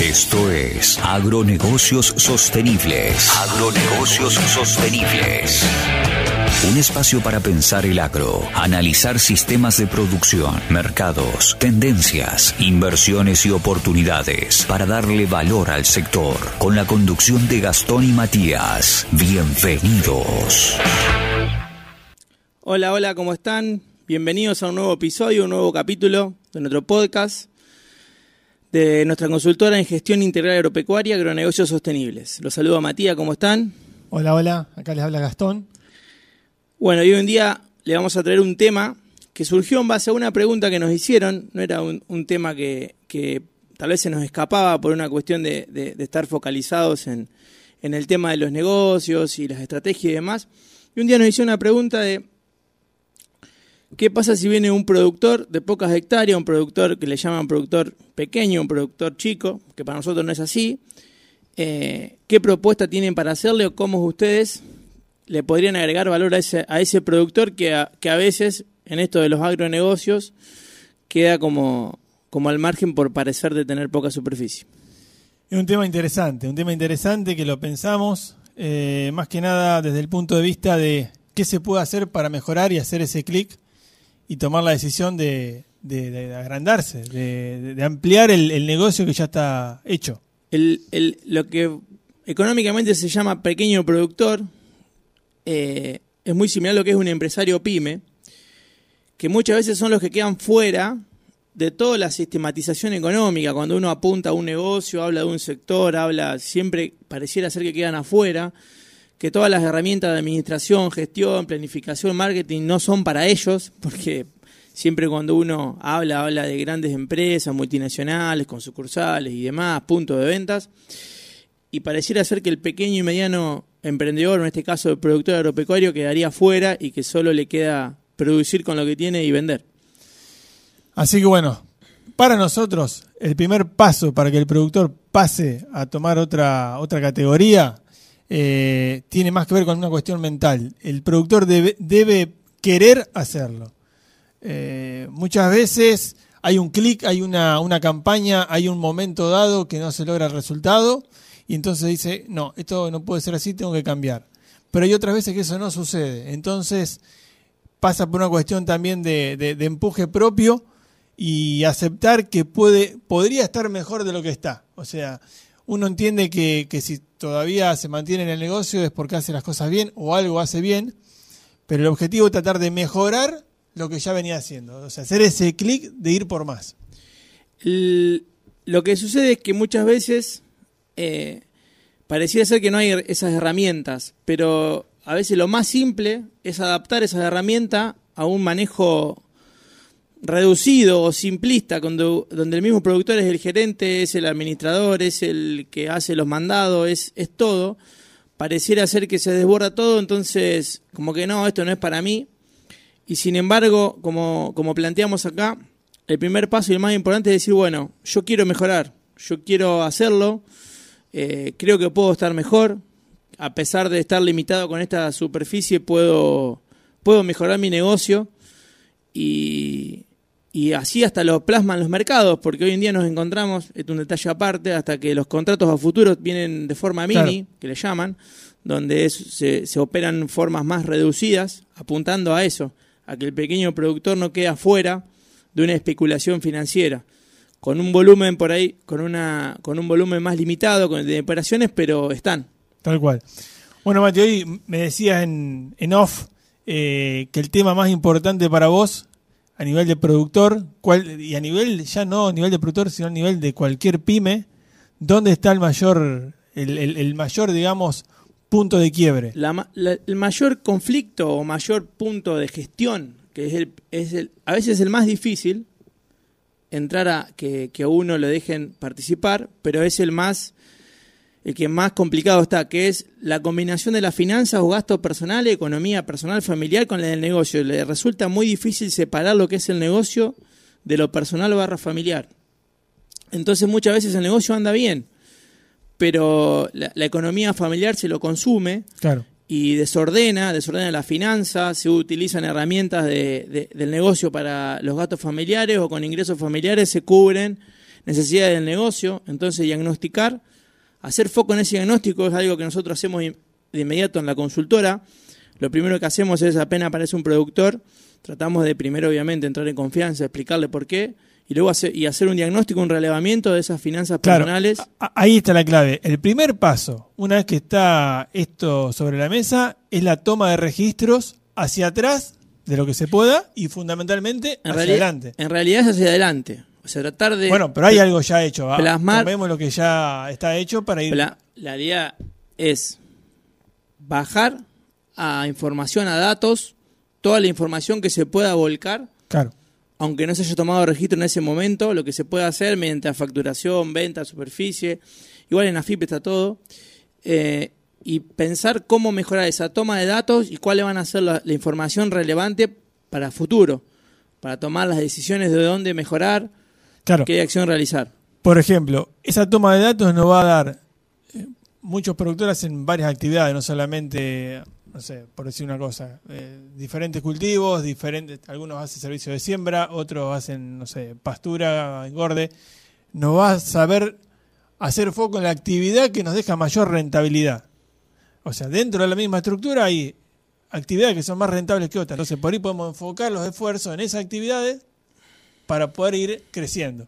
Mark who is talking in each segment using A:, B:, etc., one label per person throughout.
A: Esto es Agronegocios Sostenibles. Agronegocios Sostenibles. Un espacio para pensar el agro, analizar sistemas de producción, mercados, tendencias, inversiones y oportunidades para darle valor al sector. Con la conducción de Gastón y Matías. Bienvenidos.
B: Hola, hola, ¿cómo están? Bienvenidos a un nuevo episodio, un nuevo capítulo de nuestro podcast de nuestra consultora en gestión integral agropecuaria, agronegocios sostenibles. Los saludo a Matías, ¿cómo están?
C: Hola, hola, acá les habla Gastón.
B: Bueno, y hoy en día le vamos a traer un tema que surgió en base a una pregunta que nos hicieron, no era un, tema que, tal vez se nos escapaba por una cuestión de, estar focalizados en, en el tema de los negocios y las estrategias y demás. Y un día nos hicieron una pregunta de ¿Qué pasa si viene un productor de pocas hectáreas, un productor que le llaman productor pequeño, un productor chico, que para nosotros no es así? Eh, ¿Qué propuesta tienen para hacerle o cómo ustedes le podrían agregar valor a ese, a ese productor que a, que a veces en esto de los agronegocios queda como, como al margen por parecer de tener poca superficie?
C: Es un tema interesante, un tema interesante que lo pensamos eh, más que nada desde el punto de vista de qué se puede hacer para mejorar y hacer ese clic y tomar la decisión de, agrandarse, de, ampliar el, negocio que ya está hecho.
B: El, lo que económicamente se llama pequeño productor eh, es muy similar a lo que es un empresario pyme, que muchas veces son los que quedan fuera de toda la sistematización económica. Cuando uno apunta a un negocio, habla de un sector, habla, siempre pareciera ser que quedan afuera que todas las herramientas de administración, gestión, planificación, marketing no son para ellos, porque siempre cuando uno habla, habla de grandes empresas, multinacionales, con sucursales y demás, puntos de ventas, y pareciera ser que el pequeño y mediano emprendedor, en este caso el productor agropecuario, quedaría fuera y que solo le queda producir con lo que tiene y vender.
C: Así que bueno, para nosotros el primer paso para que el productor pase a tomar otra, otra categoría eh, tiene más que ver con una cuestión mental. El productor debe, querer hacerlo. Eh, muchas veces hay un clic, hay una, campaña, hay un momento dado que no se logra el resultado y entonces dice, no, esto no puede ser así, tengo que cambiar. Pero hay otras veces que eso no sucede. Entonces pasa por una cuestión también de, empuje propio y aceptar que puede, podría estar mejor de lo que está. O sea, uno entiende que, si todavía se mantiene en el negocio es porque hace las cosas bien o algo hace bien, pero el objetivo es tratar de mejorar lo que ya venía haciendo, o sea, hacer ese clic de ir por más.
B: lo que sucede es que muchas veces eh, pareciera ser que no hay esas herramientas, pero a veces lo más simple es adaptar esa herramienta a un manejo reducido o simplista, donde, donde el mismo productor es el gerente, es el administrador, es el que hace los mandados, es, es todo, pareciera ser que se desborda todo, entonces como que no, esto no es para mí. Y sin embargo, como, como planteamos acá, el primer paso y el más importante es decir, bueno, yo quiero mejorar, yo quiero hacerlo, eh, creo que puedo estar mejor, a pesar de estar limitado con esta superficie, puedo, puedo mejorar mi negocio y, y así hasta lo plasman los mercados, porque hoy en día nos encontramos, es un detalle aparte, hasta que los contratos a futuro vienen de forma mini, que le llaman, donde se, se, operan formas más reducidas, apuntando a eso, a que el pequeño productor no quede fuera de una especulación financiera, con un volumen por ahí, con una, con un volumen más limitado, con de operaciones, pero están.
C: Tal cual. Bueno, Mateo, hoy me decías en, en off eh, que el tema más importante para vos a nivel de productor, y a nivel, ya no a nivel de productor, sino a nivel de cualquier pyme, ¿dónde está el mayor, el, el, mayor, digamos, punto de quiebre?
B: el mayor conflicto o mayor punto de gestión, que es el, es a veces el más difícil, entrar a que, que a uno lo dejen participar, pero es el más el que más complicado está, que es la combinación de las finanzas o gastos personales, economía personal, familiar con la del negocio. Le resulta muy difícil separar lo que es el negocio de lo personal barra familiar. Entonces muchas veces el negocio anda bien, pero la, economía familiar se lo consume
C: claro.
B: y desordena, desordena las finanzas, se utilizan herramientas del negocio para los gastos familiares o con ingresos familiares se cubren necesidades del negocio, entonces diagnosticar, hacer foco en ese diagnóstico es algo que nosotros hacemos de inmediato en la consultora. Lo primero que hacemos es apenas aparece un productor, tratamos de primero obviamente entrar en confianza, explicarle por qué, y luego hacer, y hacer un diagnóstico, un relevamiento de esas finanzas personales.
C: Ahí está la clave. El primer paso, una vez que está esto sobre la mesa, es la toma de registros hacia atrás de lo que se pueda y fundamentalmente hacia adelante.
B: En realidad es hacia adelante. O sea, tratar de.
C: Bueno, pero hay algo ya hecho.
B: Plasmar.
C: Tomemos lo que ya está hecho para ir.
B: La, la idea es bajar a información, a datos, toda la información que se pueda volcar.
C: Claro
B: aunque no se haya tomado registro en ese momento, lo que se puede hacer mediante facturación, venta, superficie, igual en AFIP está todo, eh, y pensar cómo mejorar esa toma de datos y cuáles van a ser la, información relevante para futuro, para tomar las decisiones de dónde mejorar, qué acción realizar.
C: Por ejemplo, esa toma de datos nos va a dar, eh, muchos productores en varias actividades, no solamente no sé, por decir una cosa, eh, diferentes cultivos, diferentes, algunos hacen servicio de siembra, otros hacen, no sé, pastura, engorde, nos va a saber hacer foco en la actividad que nos deja mayor rentabilidad. O sea, dentro de la misma estructura hay actividades que son más rentables que otras. Entonces, por ahí podemos enfocar los esfuerzos en esas actividades para poder ir creciendo.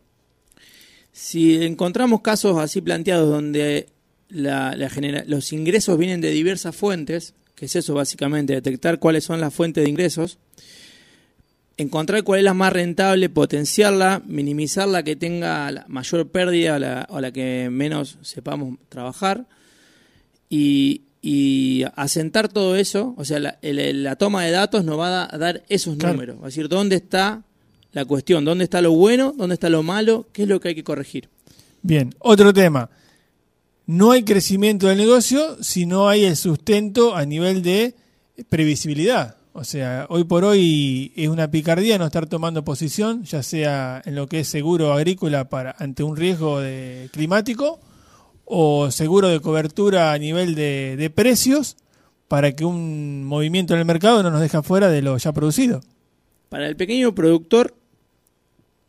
B: Si encontramos casos así planteados donde la, los ingresos vienen de diversas fuentes, que es eso básicamente, detectar cuáles son las fuentes de ingresos, encontrar cuál es la más rentable, potenciarla, minimizar la que tenga la mayor pérdida o la, que menos sepamos trabajar y, asentar todo eso, o sea, la, toma de datos nos va a dar esos números, es decir, dónde está la cuestión, dónde está lo bueno, dónde está lo malo, qué es lo que hay que corregir.
C: Bien, otro tema no hay crecimiento del negocio si no hay el sustento a nivel de previsibilidad. O sea, hoy por hoy es una picardía no estar tomando posición, ya sea en lo que es seguro agrícola para ante un riesgo de, climático o seguro de cobertura a nivel de, de precios para que un movimiento en el mercado no nos deje fuera de lo ya producido.
B: Para el pequeño productor,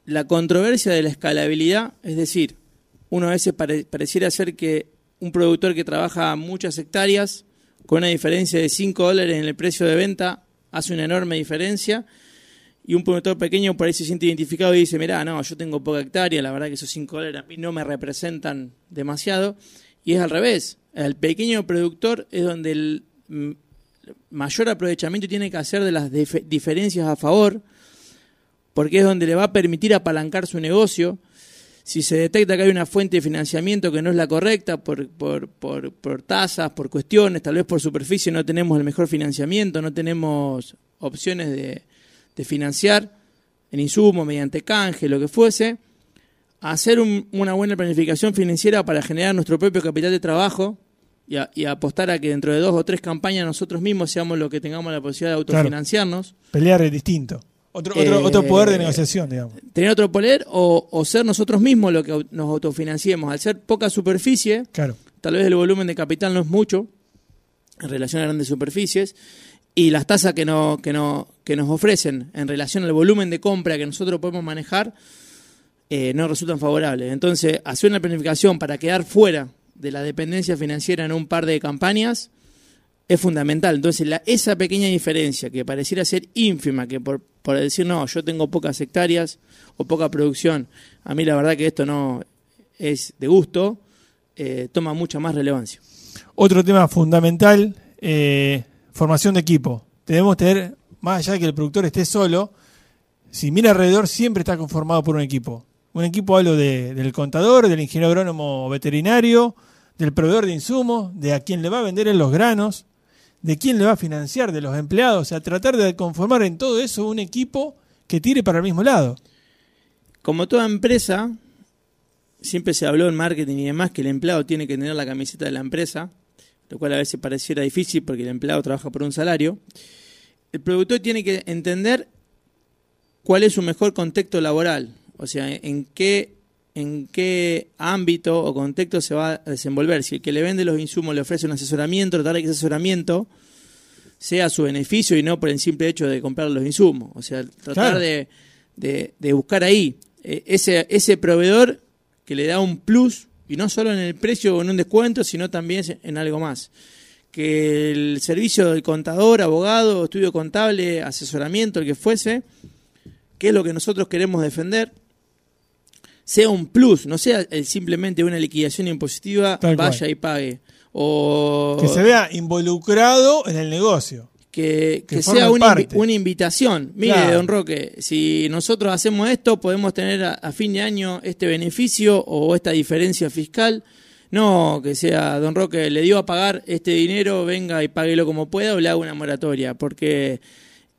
B: la controversia de la escalabilidad, es decir, uno a veces pareciera ser que un productor que trabaja muchas hectáreas, con una diferencia de 5 dólares en el precio de venta, hace una enorme diferencia. Y un productor pequeño por ahí se siente identificado y dice, mira, no, yo tengo poca hectárea, la verdad que esos 5 dólares a mí no me representan demasiado. Y es al revés. El pequeño productor es donde el mayor aprovechamiento tiene que hacer de las diferencias a favor, porque es donde le va a permitir apalancar su negocio si se detecta que hay una fuente de financiamiento que no es la correcta por, por, por, tasas, por cuestiones, tal vez por superficie no tenemos el mejor financiamiento, no tenemos opciones de, financiar en insumo, mediante canje, lo que fuese, hacer una buena planificación financiera para generar nuestro propio capital de trabajo y, apostar a que dentro de dos o tres campañas nosotros mismos seamos los que tengamos la posibilidad de autofinanciarnos.
C: Pelear es distinto. Otro, otro, otro poder de eh, negociación, digamos.
B: Tener otro poder o, ser nosotros mismos lo que nos autofinanciemos. Al ser poca superficie,
C: claro.
B: tal vez el volumen de capital no es mucho en relación a grandes superficies y las tasas que, no, que, no, que nos ofrecen en relación al volumen de compra que nosotros podemos manejar eh, no resultan favorables. Entonces, hacer una planificación para quedar fuera de la dependencia financiera en un par de campañas es fundamental. Entonces, la, esa pequeña diferencia que pareciera ser ínfima, que por, por decir, no, yo tengo pocas hectáreas o poca producción, a mí la verdad que esto no es de gusto, eh, toma mucha más relevancia.
C: Otro tema fundamental, eh, formación de equipo. Debemos tener, más allá de que el productor esté solo, si mira alrededor, siempre está conformado por un equipo. Un equipo hablo de, del contador, del ingeniero agrónomo veterinario, del proveedor de insumos, de a quien le va a vender en los granos, de quién le va a financiar, de los empleados, o sea, tratar de conformar en todo eso un equipo que tire para el mismo lado.
B: Como toda empresa, siempre se habló en marketing y demás que el empleado tiene que tener la camiseta de la empresa, lo cual a veces pareciera difícil porque el empleado trabaja por un salario. El productor tiene que entender cuál es su mejor contexto laboral, o sea, en qué en qué ámbito o contexto se va a desenvolver. Si el que le vende los insumos le ofrece un asesoramiento, tratar de que ese asesoramiento sea a su beneficio y no por el simple hecho de comprar los insumos. O sea, tratar de, buscar ahí. E, ese, ese proveedor que le da un plus, y no solo en el precio o en un descuento, sino también en algo más. Que el servicio del contador, abogado, estudio contable, asesoramiento, el que fuese, que es lo que nosotros queremos defender, sea un plus, no sea simplemente una liquidación impositiva, vaya y pague. O,
C: que se vea involucrado en el negocio
B: que, sea una, invitación. Mire, don Roque, si nosotros hacemos esto, podemos tener a, fin de año este beneficio o esta diferencia fiscal. No, que sea, don Roque, le dio a pagar este dinero, venga y páguelo como pueda o le haga una moratoria, porque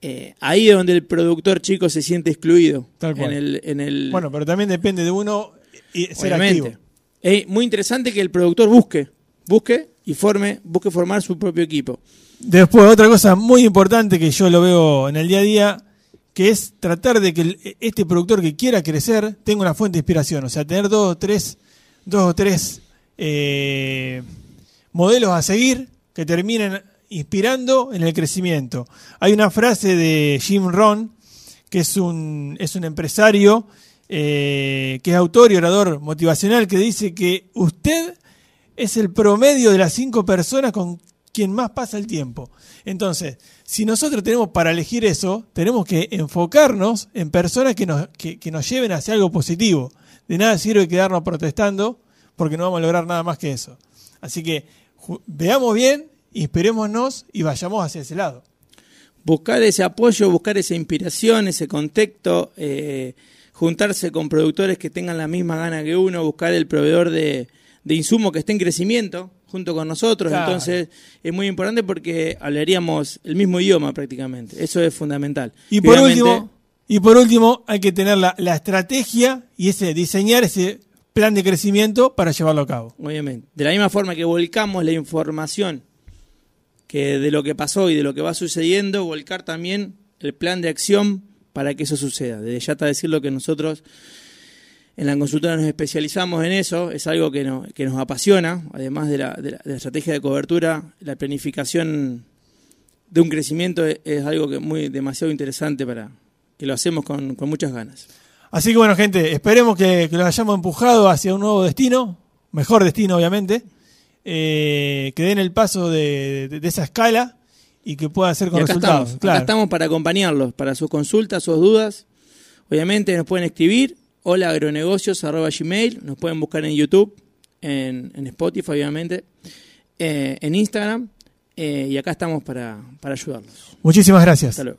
B: eh, ahí es donde el productor chico se siente excluido. En el, en el...
C: Bueno, pero también depende de uno y ser activo.
B: Es muy interesante que el productor busque, busque y forme, busque formar su propio equipo.
C: Después, otra cosa muy importante que yo lo veo en el día a día, que es tratar de que este productor que quiera crecer tenga una fuente de inspiración. O sea, tener dos o tres, dos o tres eh, modelos a seguir que terminen inspirando en el crecimiento. Hay una frase de Jim Ron, que es un, es un empresario, eh, que es autor y orador motivacional, que dice que usted es el promedio de las cinco personas con quien más pasa el tiempo. Entonces, si nosotros tenemos para elegir eso, tenemos que enfocarnos en personas que nos, que, nos lleven hacia algo positivo. De nada sirve quedarnos protestando porque no vamos a lograr nada más que eso. Así que veamos bien, inspirémonos y vayamos hacia ese lado.
B: Buscar ese apoyo, buscar esa inspiración, ese contexto, eh, juntarse con productores que tengan la misma gana que uno, buscar el proveedor de, de insumo que esté en crecimiento, junto con nosotros. Entonces es muy importante porque hablaríamos el mismo idioma prácticamente. Eso es fundamental.
C: Y por último, y por último hay que tener la, estrategia y ese diseñar ese plan de crecimiento para llevarlo a cabo.
B: Obviamente. De la misma forma que volcamos la información que de lo que pasó y de lo que va sucediendo, volcar también el plan de acción para que eso suceda. Desde ya está decir lo que nosotros en la consultora nos especializamos en eso, es algo que, que nos apasiona, además de la, de, la, estrategia de cobertura, la planificación de un crecimiento es, algo que muy demasiado interesante para que lo hacemos con, muchas ganas.
C: Así que bueno, gente, esperemos que, lo hayamos empujado hacia un nuevo destino, mejor destino obviamente, eh, que den el paso de, esa escala y que pueda ser con resultados.
B: Estamos, acá estamos para acompañarlos, para sus consultas, sus dudas. Obviamente nos pueden escribir hola agronegocios gmail, nos pueden buscar en YouTube, en, Spotify obviamente, eh, en Instagram eh, y acá estamos para, para ayudarlos.
C: Muchísimas gracias. Hasta luego.